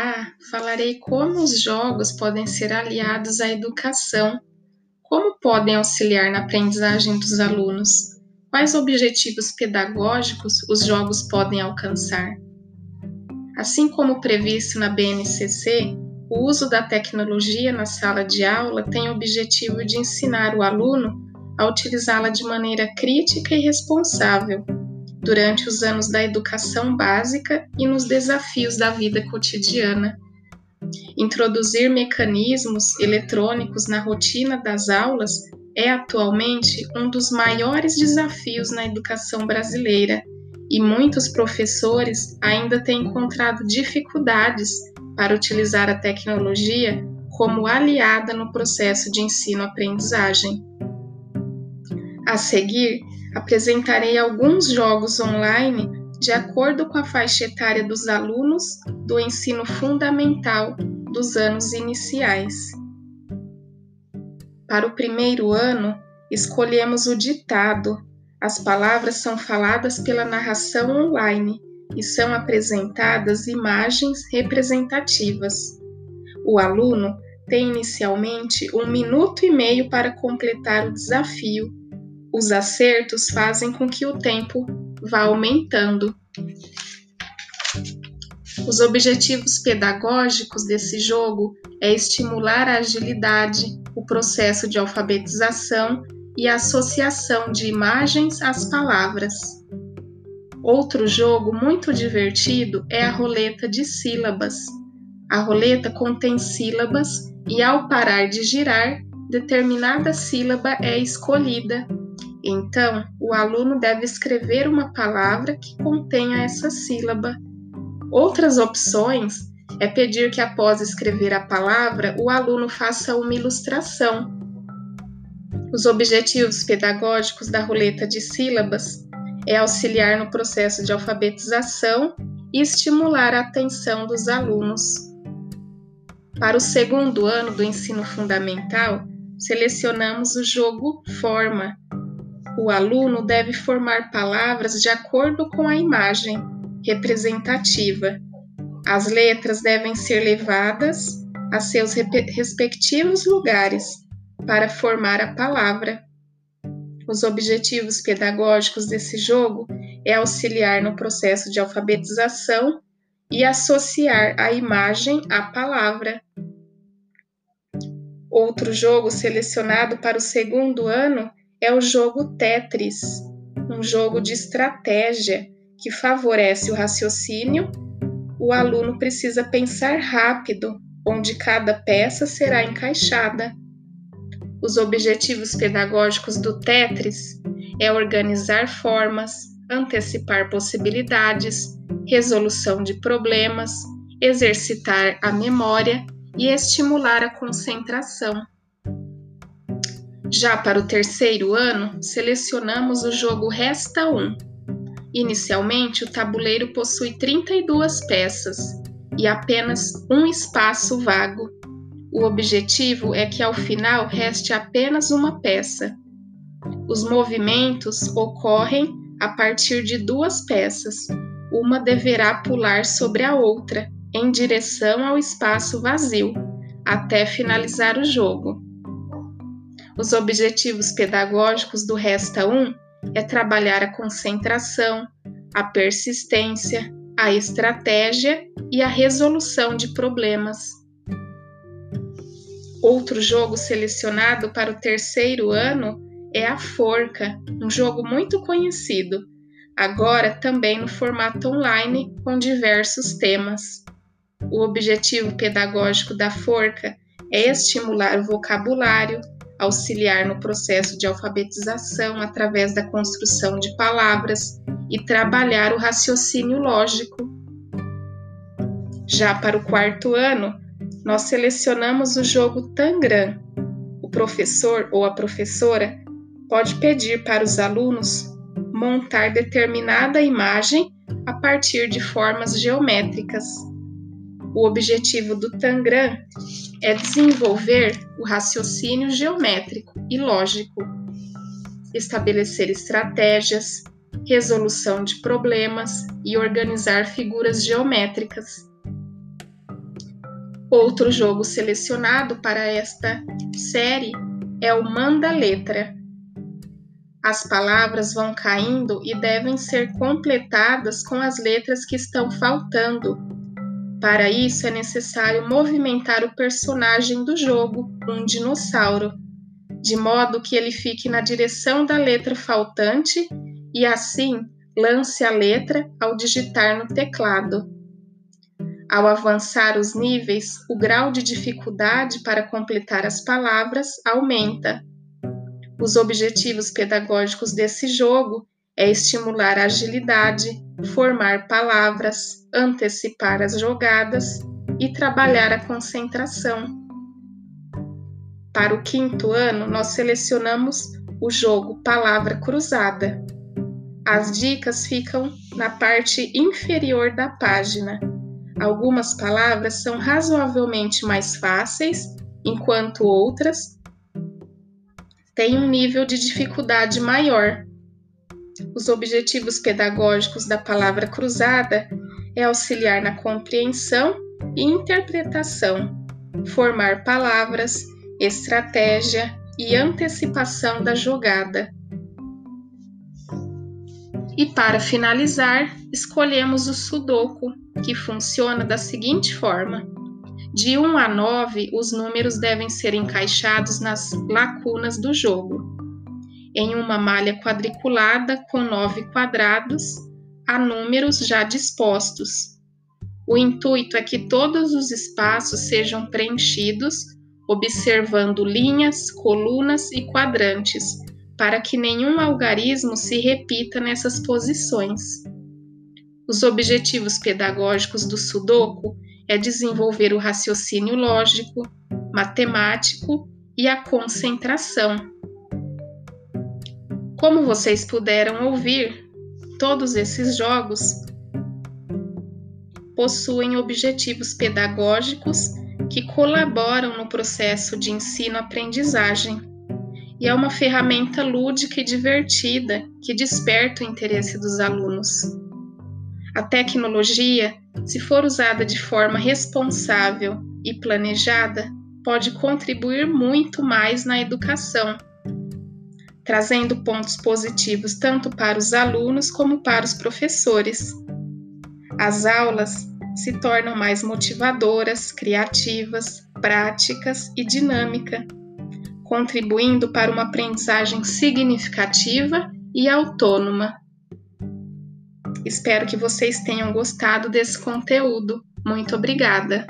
Olá, falarei como os jogos podem ser aliados à educação, como podem auxiliar na aprendizagem dos alunos, quais objetivos pedagógicos os jogos podem alcançar. Assim como previsto na BNCC, o uso da tecnologia na sala de aula tem o objetivo de ensinar o aluno a utilizá-la de maneira crítica e responsável durante os anos da educação básica e nos desafios da vida cotidiana. Introduzir mecanismos eletrônicos na rotina das aulas é atualmente um dos maiores desafios na educação brasileira e muitos professores ainda têm encontrado dificuldades para utilizar a tecnologia como aliada no processo de ensino-aprendizagem. A seguir, apresentarei alguns jogos online de acordo com a faixa etária dos alunos do ensino fundamental dos anos iniciais. Para o primeiro ano, escolhemos o ditado. As palavras são faladas pela narração online e são apresentadas imagens representativas. O aluno tem inicialmente um minuto e meio para completar o desafio os acertos fazem com que o tempo vá aumentando. Os objetivos pedagógicos desse jogo é estimular a agilidade, o processo de alfabetização e a associação de imagens às palavras. Outro jogo muito divertido é a roleta de sílabas. A roleta contém sílabas e, ao parar de girar, determinada sílaba é escolhida então, o aluno deve escrever uma palavra que contenha essa sílaba. Outras opções é pedir que, após escrever a palavra, o aluno faça uma ilustração. Os objetivos pedagógicos da roleta de sílabas é auxiliar no processo de alfabetização e estimular a atenção dos alunos. Para o segundo ano do ensino fundamental, selecionamos o jogo Forma, o aluno deve formar palavras de acordo com a imagem representativa. As letras devem ser levadas a seus respectivos lugares para formar a palavra. Os objetivos pedagógicos desse jogo é auxiliar no processo de alfabetização e associar a imagem à palavra. Outro jogo selecionado para o segundo ano é o jogo Tetris, um jogo de estratégia que favorece o raciocínio. O aluno precisa pensar rápido onde cada peça será encaixada. Os objetivos pedagógicos do Tetris é organizar formas, antecipar possibilidades, resolução de problemas, exercitar a memória e estimular a concentração. Já para o terceiro ano, selecionamos o jogo Resta 1. Inicialmente, o tabuleiro possui 32 peças e apenas um espaço vago. O objetivo é que ao final reste apenas uma peça. Os movimentos ocorrem a partir de duas peças. Uma deverá pular sobre a outra, em direção ao espaço vazio, até finalizar o jogo. Os objetivos pedagógicos do Resta 1 é trabalhar a concentração, a persistência, a estratégia e a resolução de problemas. Outro jogo selecionado para o terceiro ano é a Forca, um jogo muito conhecido, agora também no formato online com diversos temas. O objetivo pedagógico da Forca é estimular o vocabulário, auxiliar no processo de alfabetização através da construção de palavras e trabalhar o raciocínio lógico. Já para o quarto ano, nós selecionamos o jogo Tangram. O professor ou a professora pode pedir para os alunos montar determinada imagem a partir de formas geométricas. O objetivo do Tangram é desenvolver o raciocínio geométrico e lógico, estabelecer estratégias, resolução de problemas e organizar figuras geométricas. Outro jogo selecionado para esta série é o Manda Letra. As palavras vão caindo e devem ser completadas com as letras que estão faltando. Para isso é necessário movimentar o personagem do jogo, um dinossauro, de modo que ele fique na direção da letra faltante e assim lance a letra ao digitar no teclado. Ao avançar os níveis, o grau de dificuldade para completar as palavras aumenta. Os objetivos pedagógicos desse jogo é estimular a agilidade, formar palavras, antecipar as jogadas e trabalhar a concentração. Para o quinto ano, nós selecionamos o jogo Palavra Cruzada. As dicas ficam na parte inferior da página Algumas palavras são razoavelmente mais fáceis, enquanto outras têm um nível de dificuldade maior. Os objetivos pedagógicos da palavra cruzada é auxiliar na compreensão e interpretação, formar palavras, estratégia e antecipação da jogada. E para finalizar, escolhemos o Sudoku, que funciona da seguinte forma: de 1 a 9, os números devem ser encaixados nas lacunas do jogo. Em uma malha quadriculada com nove quadrados, há números já dispostos. O intuito é que todos os espaços sejam preenchidos, observando linhas, colunas e quadrantes, para que nenhum algarismo se repita nessas posições. Os objetivos pedagógicos do Sudoku é desenvolver o raciocínio lógico, matemático e a concentração. Como vocês puderam ouvir, todos esses jogos possuem objetivos pedagógicos que colaboram no processo de ensino-aprendizagem e é uma ferramenta lúdica e divertida que desperta o interesse dos alunos. A tecnologia, se for usada de forma responsável e planejada, pode contribuir muito mais na educação, trazendo pontos positivos tanto para os alunos como para os professores. As aulas se tornam mais motivadoras, criativas, práticas e dinâmica, contribuindo para uma aprendizagem significativa e autônoma. Espero que vocês tenham gostado desse conteúdo. Muito obrigada!